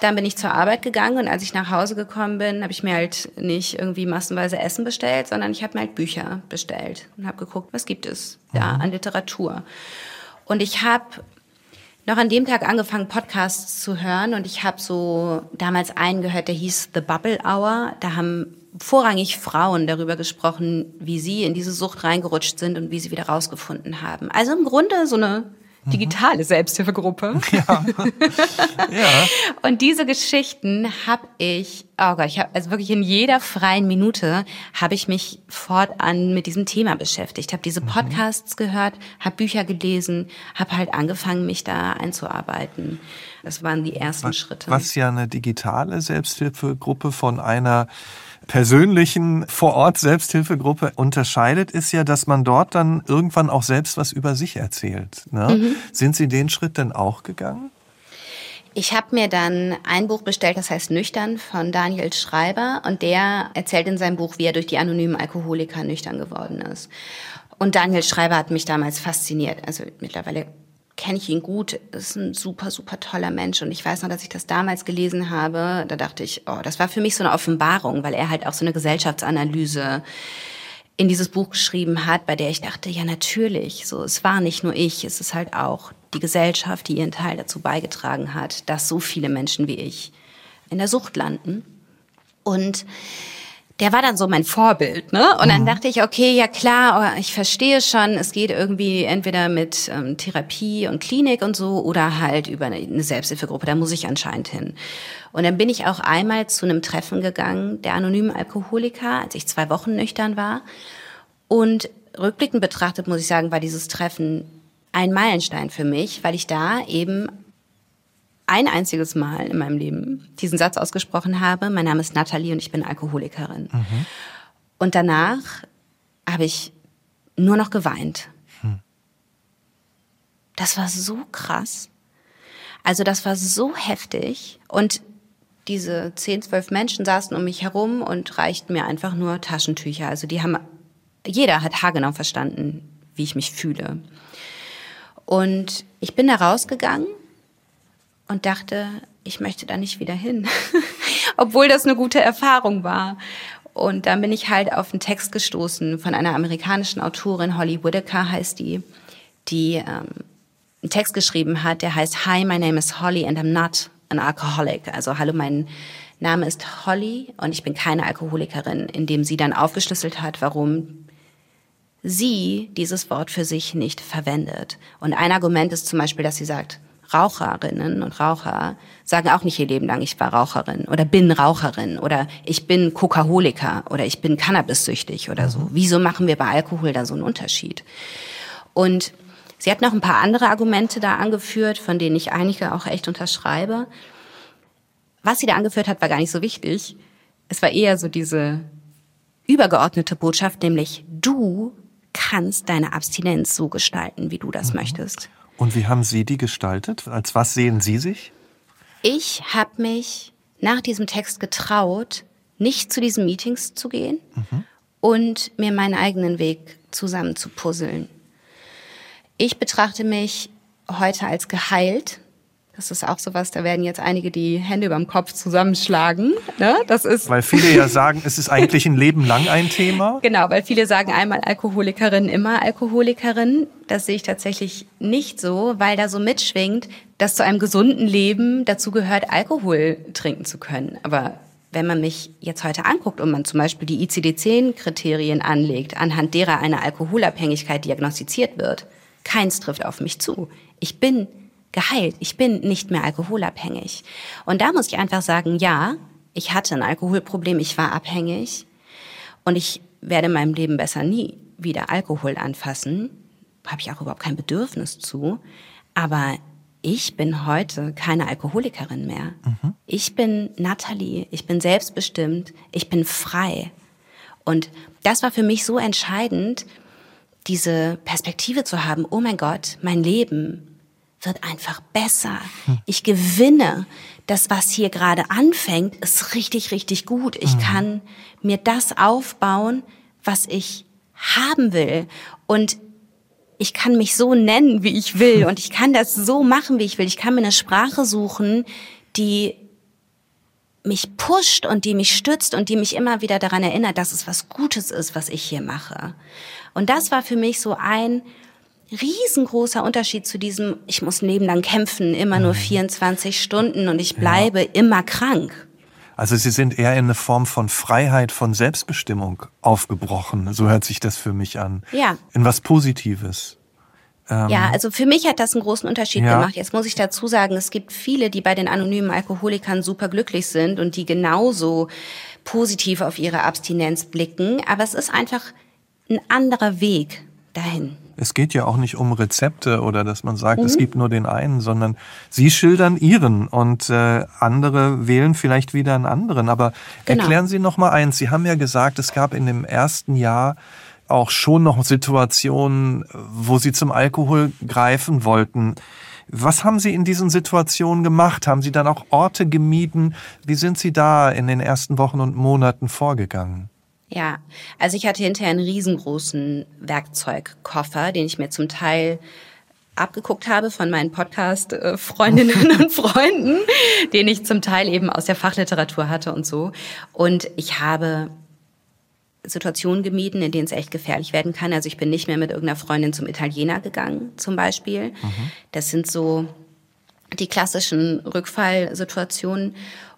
dann bin ich zur Arbeit gegangen und als ich nach Hause gekommen bin, habe ich mir halt nicht irgendwie massenweise Essen bestellt, sondern ich habe mir halt Bücher bestellt und habe geguckt, was gibt es da mhm. an Literatur. Und ich habe noch an dem Tag angefangen, Podcasts zu hören und ich habe so damals einen gehört, der hieß The Bubble Hour. Da haben vorrangig Frauen darüber gesprochen, wie sie in diese Sucht reingerutscht sind und wie sie wieder rausgefunden haben. Also im Grunde so eine digitale Selbsthilfegruppe. Ja. ja. Und diese Geschichten habe ich, oh Gott, ich habe also wirklich in jeder freien Minute habe ich mich fortan mit diesem Thema beschäftigt, habe diese mhm. Podcasts mhm. gehört, habe Bücher gelesen, habe halt angefangen, mich da einzuarbeiten. Das waren die ersten was, Schritte. Was ja eine digitale Selbsthilfegruppe von einer persönlichen Vor-Ort-Selbsthilfegruppe unterscheidet, ist ja, dass man dort dann irgendwann auch selbst was über sich erzählt. Ne? Mhm. Sind Sie den Schritt denn auch gegangen? Ich habe mir dann ein Buch bestellt, das heißt Nüchtern von Daniel Schreiber und der erzählt in seinem Buch, wie er durch die anonymen Alkoholiker nüchtern geworden ist. Und Daniel Schreiber hat mich damals fasziniert. Also mittlerweile kenne ich ihn gut, ist ein super, super toller Mensch. Und ich weiß noch, dass ich das damals gelesen habe, da dachte ich, oh, das war für mich so eine Offenbarung, weil er halt auch so eine Gesellschaftsanalyse in dieses Buch geschrieben hat, bei der ich dachte, ja natürlich, so es war nicht nur ich, es ist halt auch die Gesellschaft, die ihren Teil dazu beigetragen hat, dass so viele Menschen wie ich in der Sucht landen. Und der war dann so mein Vorbild, ne? Und dann mhm. dachte ich, okay, ja klar, ich verstehe schon, es geht irgendwie entweder mit ähm, Therapie und Klinik und so oder halt über eine, eine Selbsthilfegruppe, da muss ich anscheinend hin. Und dann bin ich auch einmal zu einem Treffen gegangen, der anonymen Alkoholiker, als ich zwei Wochen nüchtern war. Und rückblickend betrachtet, muss ich sagen, war dieses Treffen ein Meilenstein für mich, weil ich da eben ein einziges Mal in meinem Leben diesen Satz ausgesprochen habe, mein Name ist Nathalie und ich bin Alkoholikerin. Mhm. Und danach habe ich nur noch geweint. Hm. Das war so krass. Also das war so heftig. Und diese zehn, zwölf Menschen saßen um mich herum und reichten mir einfach nur Taschentücher. Also die haben, jeder hat haargenau verstanden, wie ich mich fühle. Und ich bin da rausgegangen und dachte, ich möchte da nicht wieder hin, obwohl das eine gute Erfahrung war. Und dann bin ich halt auf einen Text gestoßen von einer amerikanischen Autorin, Holly Whitaker heißt die, die ähm, einen Text geschrieben hat, der heißt Hi, my name is Holly and I'm not an alcoholic. Also hallo, mein Name ist Holly und ich bin keine Alkoholikerin, indem sie dann aufgeschlüsselt hat, warum sie dieses Wort für sich nicht verwendet. Und ein Argument ist zum Beispiel, dass sie sagt, Raucherinnen und Raucher sagen auch nicht ihr Leben lang, ich war Raucherin oder bin Raucherin oder ich bin Kokaholiker oder ich bin Cannabissüchtig oder so. Mhm. Wieso machen wir bei Alkohol da so einen Unterschied? Und Sie hat noch ein paar andere Argumente da angeführt, von denen ich einige auch echt unterschreibe. Was sie da angeführt hat, war gar nicht so wichtig. Es war eher so diese übergeordnete Botschaft, nämlich du kannst deine Abstinenz so gestalten, wie du das mhm. möchtest. Und wie haben Sie die gestaltet? Als was sehen Sie sich? Ich habe mich nach diesem Text getraut, nicht zu diesen Meetings zu gehen mhm. und mir meinen eigenen Weg zusammen zu puzzeln. Ich betrachte mich heute als geheilt. Das ist auch sowas, da werden jetzt einige die Hände über dem Kopf zusammenschlagen. Ne? Das ist weil viele ja sagen, es ist eigentlich ein Leben lang ein Thema. Genau, weil viele sagen einmal Alkoholikerin, immer Alkoholikerin. Das sehe ich tatsächlich nicht so, weil da so mitschwingt, dass zu einem gesunden Leben dazu gehört, Alkohol trinken zu können. Aber wenn man mich jetzt heute anguckt und man zum Beispiel die ICD-10-Kriterien anlegt, anhand derer eine Alkoholabhängigkeit diagnostiziert wird, Keins trifft auf mich zu. Ich bin geheilt. Ich bin nicht mehr alkoholabhängig. Und da muss ich einfach sagen, ja, ich hatte ein Alkoholproblem, ich war abhängig und ich werde in meinem Leben besser nie wieder Alkohol anfassen. Habe ich auch überhaupt kein Bedürfnis zu. Aber ich bin heute keine Alkoholikerin mehr. Mhm. Ich bin Natalie, ich bin selbstbestimmt, ich bin frei. Und das war für mich so entscheidend, diese Perspektive zu haben, oh mein Gott, mein Leben wird einfach besser. Ich gewinne. Das, was hier gerade anfängt, ist richtig, richtig gut. Ich hm. kann mir das aufbauen, was ich haben will. Und ich kann mich so nennen, wie ich will. Und ich kann das so machen, wie ich will. Ich kann mir eine Sprache suchen, die mich pusht und die mich stützt und die mich immer wieder daran erinnert, dass es was Gutes ist, was ich hier mache. Und das war für mich so ein riesengroßer Unterschied zu diesem, ich muss lang kämpfen, immer nur 24 mhm. Stunden und ich bleibe ja. immer krank. Also Sie sind eher in eine Form von Freiheit, von Selbstbestimmung aufgebrochen. So hört sich das für mich an. Ja. In was Positives. Ähm, ja, also für mich hat das einen großen Unterschied ja. gemacht. Jetzt muss ich dazu sagen, es gibt viele, die bei den anonymen Alkoholikern super glücklich sind und die genauso positiv auf ihre Abstinenz blicken. Aber es ist einfach ein anderer Weg dahin. Es geht ja auch nicht um Rezepte oder dass man sagt, mhm. es gibt nur den einen, sondern Sie schildern Ihren und äh, andere wählen vielleicht wieder einen anderen. Aber genau. erklären Sie noch mal eins. Sie haben ja gesagt, es gab in dem ersten Jahr auch schon noch Situationen, wo Sie zum Alkohol greifen wollten. Was haben Sie in diesen Situationen gemacht? Haben Sie dann auch Orte gemieden? Wie sind Sie da in den ersten Wochen und Monaten vorgegangen? Ja, also ich hatte hinterher einen riesengroßen Werkzeugkoffer, den ich mir zum Teil abgeguckt habe von meinen Podcast-Freundinnen und Freunden, den ich zum Teil eben aus der Fachliteratur hatte und so. Und ich habe Situationen gemieden, in denen es echt gefährlich werden kann. Also ich bin nicht mehr mit irgendeiner Freundin zum Italiener gegangen, zum Beispiel. Mhm. Das sind so die klassischen Rückfallsituationen.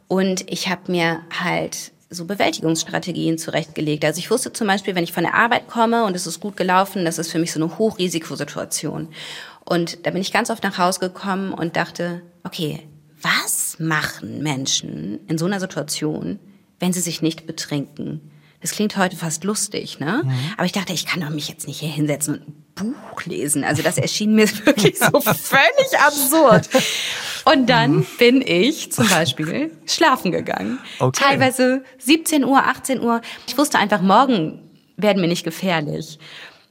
Und ich habe mir halt so Bewältigungsstrategien zurechtgelegt. Also ich wusste zum Beispiel, wenn ich von der Arbeit komme und es ist gut gelaufen, das ist für mich so eine Hochrisikosituation. Und da bin ich ganz oft nach Hause gekommen und dachte, okay, was machen Menschen in so einer Situation, wenn sie sich nicht betrinken? Das klingt heute fast lustig, ne? Mhm. Aber ich dachte, ich kann doch mich jetzt nicht hier hinsetzen und ein Buch lesen. Also das erschien mir wirklich so völlig absurd. Und dann mhm. bin ich zum Beispiel schlafen gegangen. Okay. Teilweise 17 Uhr, 18 Uhr. Ich wusste einfach, morgen werden mir nicht gefährlich.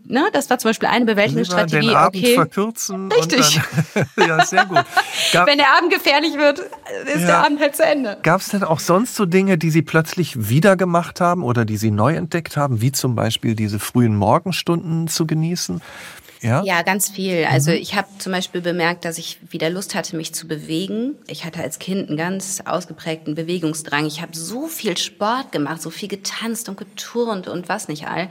Ne, das war zum Beispiel eine Bewältigungsstrategie. Den Abend okay. verkürzen. Richtig. Dann, ja, sehr gut. Gab, Wenn der Abend gefährlich wird, ist ja. der Abend halt zu Ende. Gab es denn auch sonst so Dinge, die Sie plötzlich wieder gemacht haben oder die Sie neu entdeckt haben, wie zum Beispiel diese frühen Morgenstunden zu genießen? Ja? ja, ganz viel. Also mhm. ich habe zum Beispiel bemerkt, dass ich wieder Lust hatte, mich zu bewegen. Ich hatte als Kind einen ganz ausgeprägten Bewegungsdrang. Ich habe so viel Sport gemacht, so viel getanzt und geturnt und was nicht all.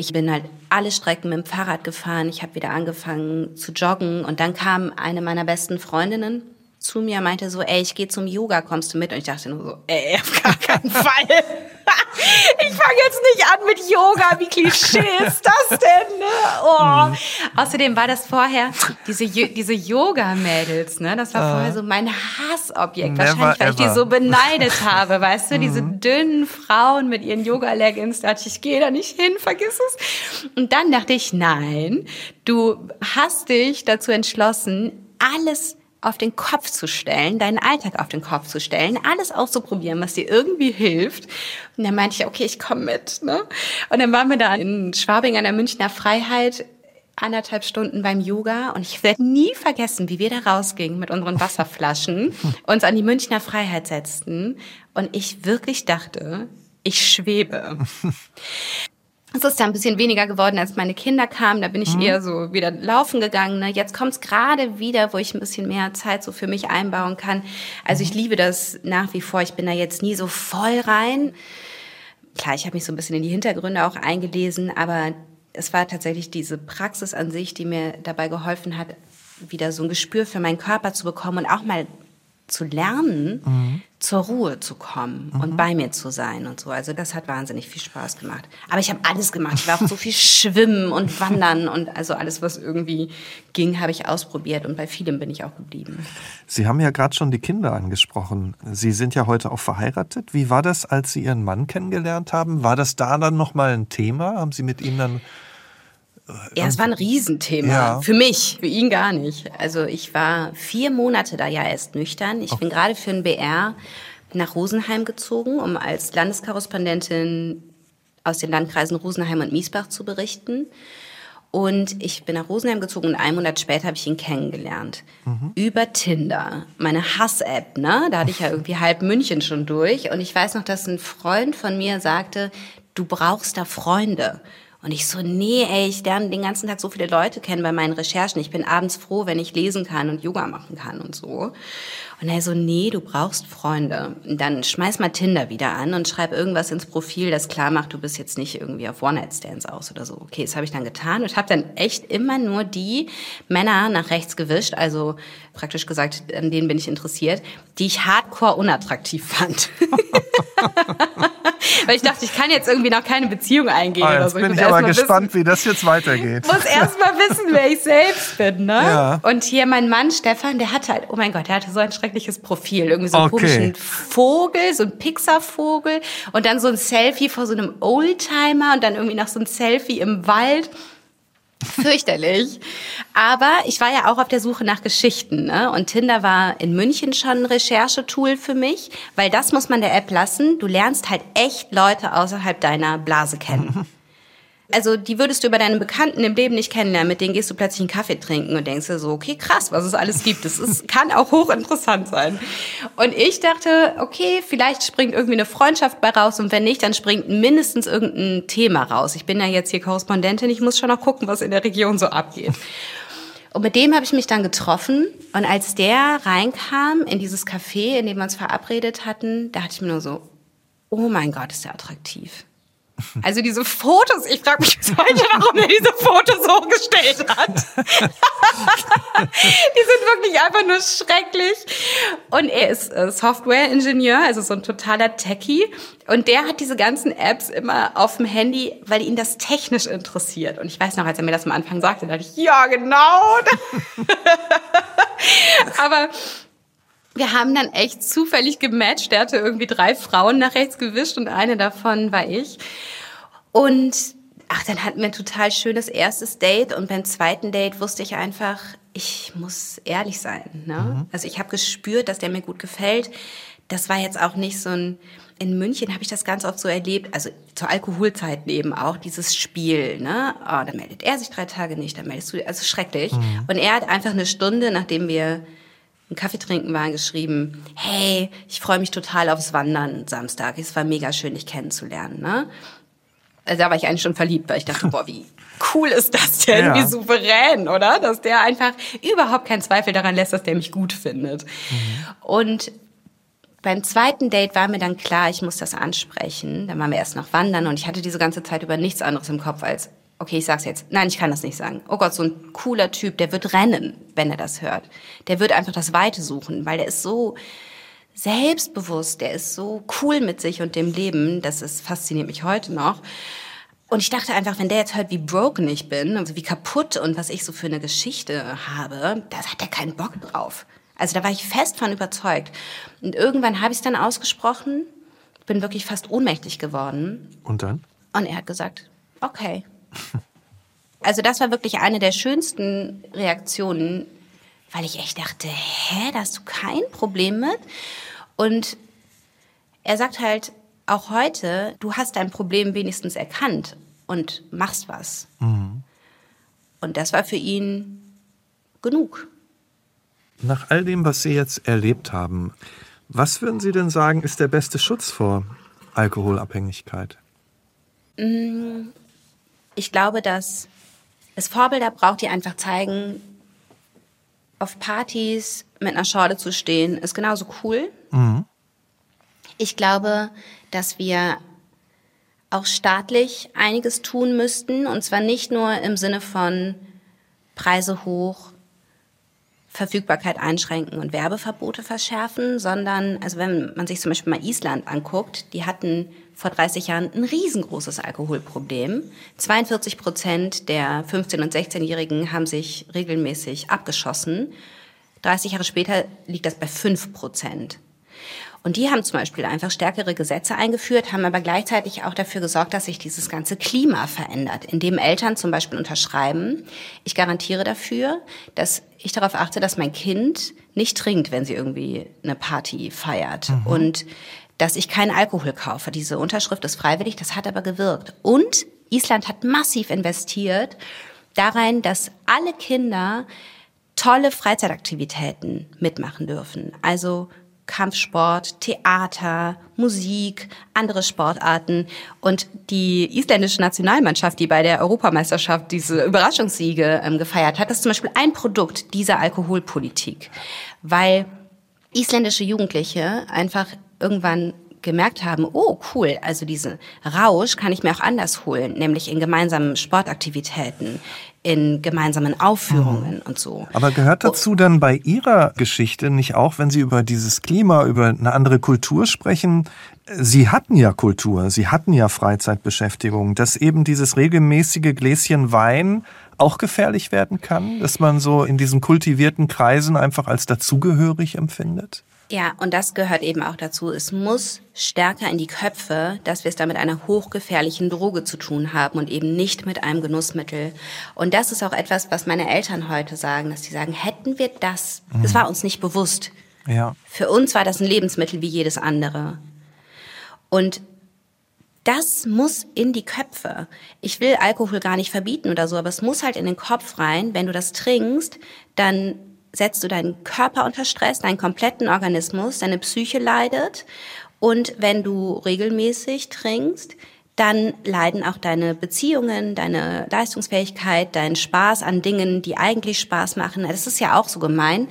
Ich bin halt alle Strecken mit dem Fahrrad gefahren. Ich habe wieder angefangen zu joggen. Und dann kam eine meiner besten Freundinnen zu mir, meinte so, ey, ich gehe zum Yoga, kommst du mit? Und ich dachte nur so, ey, auf gar keinen Fall. Ich fange jetzt nicht an mit Yoga. Wie Klischee ist das denn? Ne? Oh. Mhm. Außerdem war das vorher diese diese Yoga-Mädels. Ne, das war uh. vorher so mein Hassobjekt. Never Wahrscheinlich, weil ever. ich die so beneidet habe. Weißt du, diese mhm. dünnen Frauen mit ihren Yoga-Leggings. Da dachte ich, ich gehe da nicht hin, vergiss es. Und dann dachte ich, nein, du hast dich dazu entschlossen, alles auf den Kopf zu stellen, deinen Alltag auf den Kopf zu stellen, alles auszuprobieren, was dir irgendwie hilft. Und dann meinte ich, okay, ich komme mit. Ne? Und dann waren wir da in Schwabing an der Münchner Freiheit anderthalb Stunden beim Yoga und ich werde nie vergessen, wie wir da rausgingen mit unseren Wasserflaschen, uns an die Münchner Freiheit setzten und ich wirklich dachte, ich schwebe. Es ist dann ein bisschen weniger geworden, als meine Kinder kamen. Da bin ich mhm. eher so wieder laufen gegangen. Ne? Jetzt kommt es gerade wieder, wo ich ein bisschen mehr Zeit so für mich einbauen kann. Also mhm. ich liebe das nach wie vor. Ich bin da jetzt nie so voll rein. Klar, ich habe mich so ein bisschen in die Hintergründe auch eingelesen, aber es war tatsächlich diese Praxis an sich, die mir dabei geholfen hat, wieder so ein Gespür für meinen Körper zu bekommen und auch mal zu lernen, mhm. zur Ruhe zu kommen mhm. und bei mir zu sein und so. Also das hat wahnsinnig viel Spaß gemacht. Aber ich habe alles gemacht. Ich war auch so viel Schwimmen und Wandern und also alles, was irgendwie ging, habe ich ausprobiert und bei vielem bin ich auch geblieben. Sie haben ja gerade schon die Kinder angesprochen. Sie sind ja heute auch verheiratet. Wie war das, als Sie Ihren Mann kennengelernt haben? War das da dann noch mal ein Thema? Haben Sie mit ihm dann ja, es war ein Riesenthema. Ja. Für mich, für ihn gar nicht. Also ich war vier Monate da ja erst nüchtern. Ich okay. bin gerade für ein BR nach Rosenheim gezogen, um als Landeskorrespondentin aus den Landkreisen Rosenheim und Miesbach zu berichten. Und ich bin nach Rosenheim gezogen und einen Monat später habe ich ihn kennengelernt. Mhm. Über Tinder. Meine Hass-App, ne? Da hatte ich ja irgendwie halb München schon durch. Und ich weiß noch, dass ein Freund von mir sagte, du brauchst da Freunde. Und ich so, nee, ey, ich lerne den ganzen Tag so viele Leute kennen bei meinen Recherchen. Ich bin abends froh, wenn ich lesen kann und Yoga machen kann und so. Und er so, nee, du brauchst Freunde. Und dann schmeiß mal Tinder wieder an und schreib irgendwas ins Profil, das klar macht, du bist jetzt nicht irgendwie auf One-Night-Stands aus oder so. Okay, das habe ich dann getan und habe dann echt immer nur die Männer nach rechts gewischt, also praktisch gesagt, an denen bin ich interessiert, die ich hardcore unattraktiv fand. Weil ich dachte, ich kann jetzt irgendwie noch keine Beziehung eingehen ah, oder so. Jetzt bin ich, aber gespannt, wissen, wie das jetzt weitergeht. Muss erst mal wissen, wer ich selbst bin, ne? Ja. Und hier mein Mann Stefan, der hatte halt, oh mein Gott, der hatte so ein schreckliches Profil. Irgendwie so einen okay. komischen Vogel, so ein Pixar-Vogel und dann so ein Selfie vor so einem Oldtimer und dann irgendwie noch so ein Selfie im Wald. Fürchterlich. Aber ich war ja auch auf der Suche nach Geschichten. Ne? Und Tinder war in München schon ein Recherchetool für mich, weil das muss man der App lassen. Du lernst halt echt Leute außerhalb deiner Blase kennen. Also die würdest du über deine Bekannten im Leben nicht kennenlernen, mit denen gehst du plötzlich einen Kaffee trinken und denkst dir so, okay, krass, was es alles gibt. Das ist, kann auch hochinteressant sein. Und ich dachte, okay, vielleicht springt irgendwie eine Freundschaft bei raus und wenn nicht, dann springt mindestens irgendein Thema raus. Ich bin ja jetzt hier Korrespondentin, ich muss schon noch gucken, was in der Region so abgeht. Und mit dem habe ich mich dann getroffen. Und als der reinkam in dieses Café, in dem wir uns verabredet hatten, da hatte ich mir nur so, oh mein Gott, ist der attraktiv. Also diese Fotos, ich frage mich bis heute, warum er diese Fotos hochgestellt hat. die sind wirklich einfach nur schrecklich. Und er ist äh, Software-Ingenieur, also so ein totaler Techie. Und der hat diese ganzen Apps immer auf dem Handy, weil ihn das technisch interessiert. Und ich weiß noch, als er mir das am Anfang sagte, dachte ich, ja, genau. Aber wir haben dann echt zufällig gematcht. Der hatte irgendwie drei Frauen nach rechts gewischt und eine davon war ich. Und ach, dann hatten wir ein total schönes erstes Date und beim zweiten Date wusste ich einfach, ich muss ehrlich sein. Ne? Mhm. Also ich habe gespürt, dass der mir gut gefällt. Das war jetzt auch nicht so ein in München habe ich das ganz oft so erlebt, also zur Alkoholzeit eben auch, dieses Spiel, ne? Oh, dann meldet er sich drei Tage nicht, dann meldest du, also schrecklich. Mhm. Und er hat einfach eine Stunde, nachdem wir einen Kaffee trinken waren, geschrieben, hey, ich freue mich total aufs Wandern Samstag. Es war mega schön, dich kennenzulernen. Ne? Also da war ich eigentlich schon verliebt, weil ich dachte, boah, wie cool ist das denn? Ja. Wie souverän, oder? Dass der einfach überhaupt keinen Zweifel daran lässt, dass der mich gut findet. Mhm. Und beim zweiten Date war mir dann klar, ich muss das ansprechen. Dann waren wir erst noch wandern und ich hatte diese ganze Zeit über nichts anderes im Kopf als, okay, ich sag's jetzt. Nein, ich kann das nicht sagen. Oh Gott, so ein cooler Typ, der wird rennen, wenn er das hört. Der wird einfach das Weite suchen, weil der ist so selbstbewusst, der ist so cool mit sich und dem Leben, das ist, fasziniert mich heute noch. Und ich dachte einfach, wenn der jetzt hört, wie broken ich bin, also wie kaputt und was ich so für eine Geschichte habe, da hat er keinen Bock drauf. Also da war ich fest von überzeugt. Und irgendwann habe ich es dann ausgesprochen, bin wirklich fast ohnmächtig geworden. Und dann? Und er hat gesagt, okay. also das war wirklich eine der schönsten Reaktionen, weil ich echt dachte, hä, da hast du kein Problem mit? Und er sagt halt auch heute, du hast dein Problem wenigstens erkannt und machst was. Mhm. Und das war für ihn genug. Nach all dem, was Sie jetzt erlebt haben, was würden Sie denn sagen, ist der beste Schutz vor Alkoholabhängigkeit? Ich glaube, dass es Vorbilder braucht, die einfach zeigen, auf Partys mit einer Schorle zu stehen, ist genauso cool. Mhm. Ich glaube, dass wir auch staatlich einiges tun müssten, und zwar nicht nur im Sinne von Preise hoch, Verfügbarkeit einschränken und Werbeverbote verschärfen, sondern, also wenn man sich zum Beispiel mal Island anguckt, die hatten vor 30 Jahren ein riesengroßes Alkoholproblem. 42 Prozent der 15- und 16-Jährigen haben sich regelmäßig abgeschossen. 30 Jahre später liegt das bei 5 Prozent. Und die haben zum Beispiel einfach stärkere Gesetze eingeführt, haben aber gleichzeitig auch dafür gesorgt, dass sich dieses ganze Klima verändert, indem Eltern zum Beispiel unterschreiben, ich garantiere dafür, dass ich darauf achte, dass mein Kind nicht trinkt, wenn sie irgendwie eine Party feiert. Mhm. Und dass ich keinen Alkohol kaufe. Diese Unterschrift ist freiwillig, das hat aber gewirkt. Und Island hat massiv investiert darein, dass alle Kinder tolle Freizeitaktivitäten mitmachen dürfen. Also Kampfsport, Theater, Musik, andere Sportarten. Und die isländische Nationalmannschaft, die bei der Europameisterschaft diese Überraschungssiege ähm, gefeiert hat, ist zum Beispiel ein Produkt dieser Alkoholpolitik. Weil isländische Jugendliche einfach irgendwann gemerkt haben, oh cool, also diesen Rausch kann ich mir auch anders holen, nämlich in gemeinsamen Sportaktivitäten, in gemeinsamen Aufführungen mhm. und so. Aber gehört dazu dann bei Ihrer Geschichte nicht auch, wenn Sie über dieses Klima, über eine andere Kultur sprechen, Sie hatten ja Kultur, Sie hatten ja Freizeitbeschäftigung, dass eben dieses regelmäßige Gläschen Wein auch gefährlich werden kann, dass man so in diesen kultivierten Kreisen einfach als dazugehörig empfindet? Ja, und das gehört eben auch dazu. Es muss stärker in die Köpfe, dass wir es da mit einer hochgefährlichen Droge zu tun haben und eben nicht mit einem Genussmittel. Und das ist auch etwas, was meine Eltern heute sagen, dass sie sagen, hätten wir das, mhm. das war uns nicht bewusst. Ja. Für uns war das ein Lebensmittel wie jedes andere. Und das muss in die Köpfe. Ich will Alkohol gar nicht verbieten oder so, aber es muss halt in den Kopf rein. Wenn du das trinkst, dann setzt du deinen Körper unter Stress, deinen kompletten Organismus, deine Psyche leidet. Und wenn du regelmäßig trinkst, dann leiden auch deine Beziehungen, deine Leistungsfähigkeit, dein Spaß an Dingen, die eigentlich Spaß machen. Das ist ja auch so gemein,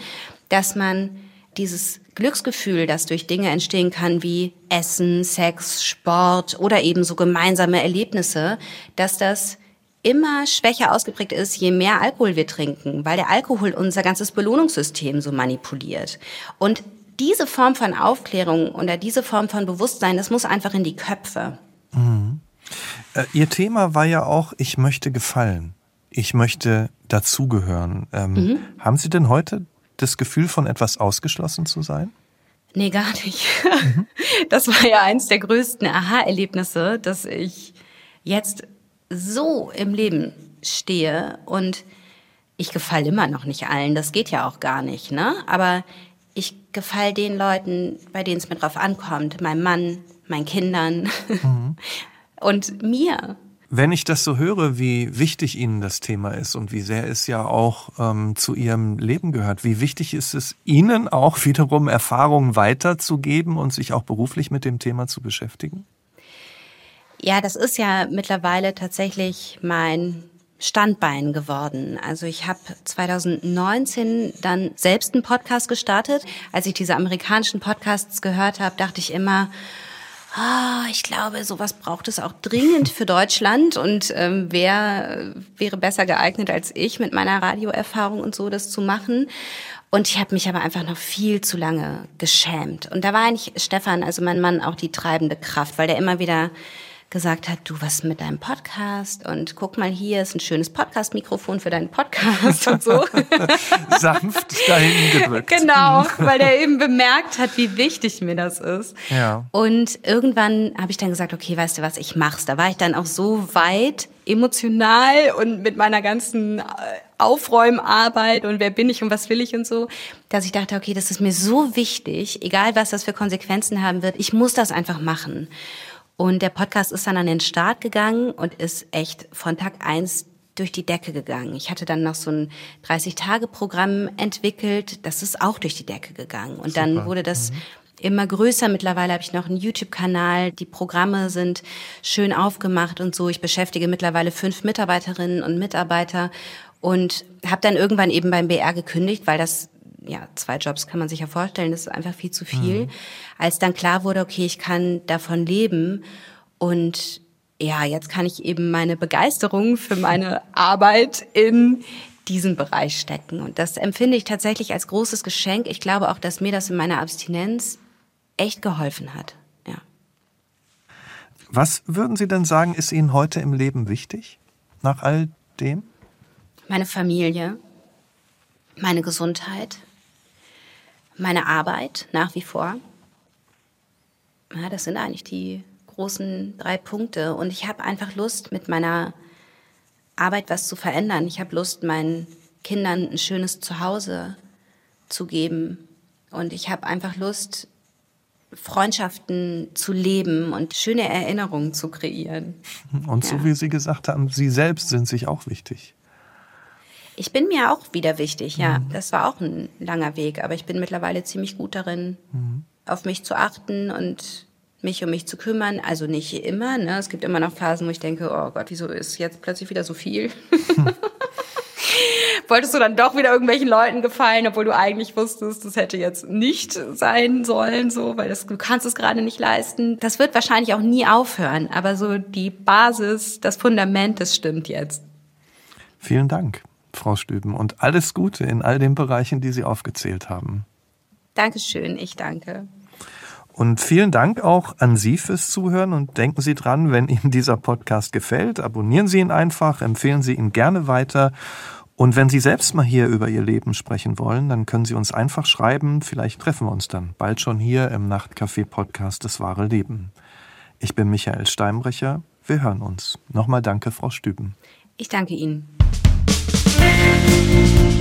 dass man dieses Glücksgefühl, das durch Dinge entstehen kann wie Essen, Sex, Sport oder eben so gemeinsame Erlebnisse, dass das immer schwächer ausgeprägt ist, je mehr Alkohol wir trinken, weil der Alkohol unser ganzes Belohnungssystem so manipuliert. Und diese Form von Aufklärung oder diese Form von Bewusstsein, das muss einfach in die Köpfe. Mhm. Äh, Ihr Thema war ja auch, ich möchte gefallen. Ich möchte dazugehören. Ähm, mhm. Haben Sie denn heute das Gefühl, von etwas ausgeschlossen zu sein? Nee, gar nicht. Mhm. Das war ja eins der größten Aha-Erlebnisse, dass ich jetzt so im Leben stehe und ich gefalle immer noch nicht allen, das geht ja auch gar nicht, ne? Aber ich gefalle den Leuten, bei denen es mir drauf ankommt, meinem Mann, meinen Kindern mhm. und mir. Wenn ich das so höre, wie wichtig Ihnen das Thema ist und wie sehr es ja auch ähm, zu Ihrem Leben gehört, wie wichtig ist es Ihnen auch wiederum Erfahrungen weiterzugeben und sich auch beruflich mit dem Thema zu beschäftigen? Ja, das ist ja mittlerweile tatsächlich mein Standbein geworden. Also ich habe 2019 dann selbst einen Podcast gestartet. Als ich diese amerikanischen Podcasts gehört habe, dachte ich immer, oh, ich glaube, sowas braucht es auch dringend für Deutschland. Und ähm, wer wäre besser geeignet als ich mit meiner Radioerfahrung und so, das zu machen? Und ich habe mich aber einfach noch viel zu lange geschämt. Und da war eigentlich Stefan, also mein Mann, auch die treibende Kraft, weil der immer wieder gesagt hat, du, was mit deinem Podcast? Und guck mal, hier ist ein schönes Podcast-Mikrofon für deinen Podcast und so. Sanft dahin gedrückt. Genau, weil der eben bemerkt hat, wie wichtig mir das ist. Ja. Und irgendwann habe ich dann gesagt, okay, weißt du was, ich mach's. Da war ich dann auch so weit emotional und mit meiner ganzen äh, Aufräumarbeit und wer bin ich und was will ich und so, dass ich dachte, okay, das ist mir so wichtig, egal was das für Konsequenzen haben wird, ich muss das einfach machen. Und der Podcast ist dann an den Start gegangen und ist echt von Tag eins durch die Decke gegangen. Ich hatte dann noch so ein 30-Tage-Programm entwickelt, das ist auch durch die Decke gegangen. Und Super. dann wurde das mhm. immer größer. Mittlerweile habe ich noch einen YouTube-Kanal. Die Programme sind schön aufgemacht und so. Ich beschäftige mittlerweile fünf Mitarbeiterinnen und Mitarbeiter und habe dann irgendwann eben beim BR gekündigt, weil das ja, zwei Jobs kann man sich ja vorstellen, das ist einfach viel zu viel. Mhm. Als dann klar wurde, okay, ich kann davon leben und ja, jetzt kann ich eben meine Begeisterung für meine Arbeit in diesen Bereich stecken. Und das empfinde ich tatsächlich als großes Geschenk. Ich glaube auch, dass mir das in meiner Abstinenz echt geholfen hat. Ja. Was würden Sie denn sagen, ist Ihnen heute im Leben wichtig? Nach all dem? Meine Familie, meine Gesundheit, meine Arbeit nach wie vor. Ja, das sind eigentlich die großen drei Punkte. Und ich habe einfach Lust, mit meiner Arbeit was zu verändern. Ich habe Lust, meinen Kindern ein schönes Zuhause zu geben. Und ich habe einfach Lust, Freundschaften zu leben und schöne Erinnerungen zu kreieren. Und so wie Sie gesagt haben, Sie selbst sind sich auch wichtig. Ich bin mir auch wieder wichtig, ja. Mhm. Das war auch ein langer Weg, aber ich bin mittlerweile ziemlich gut darin, mhm. auf mich zu achten und mich um mich zu kümmern. Also nicht immer, ne? Es gibt immer noch Phasen, wo ich denke, oh Gott, wieso ist jetzt plötzlich wieder so viel? Wolltest du dann doch wieder irgendwelchen Leuten gefallen, obwohl du eigentlich wusstest, das hätte jetzt nicht sein sollen, so, weil das, du kannst es gerade nicht leisten. Das wird wahrscheinlich auch nie aufhören, aber so die Basis, das Fundament, das stimmt jetzt. Vielen Dank. Frau Stüben, und alles Gute in all den Bereichen, die Sie aufgezählt haben. Dankeschön, ich danke. Und vielen Dank auch an Sie fürs Zuhören und denken Sie dran, wenn Ihnen dieser Podcast gefällt, abonnieren Sie ihn einfach, empfehlen Sie ihn gerne weiter. Und wenn Sie selbst mal hier über Ihr Leben sprechen wollen, dann können Sie uns einfach schreiben. Vielleicht treffen wir uns dann bald schon hier im Nachtcafé-Podcast Das wahre Leben. Ich bin Michael Steinbrecher. Wir hören uns. Nochmal danke, Frau Stüben. Ich danke Ihnen. Thank you.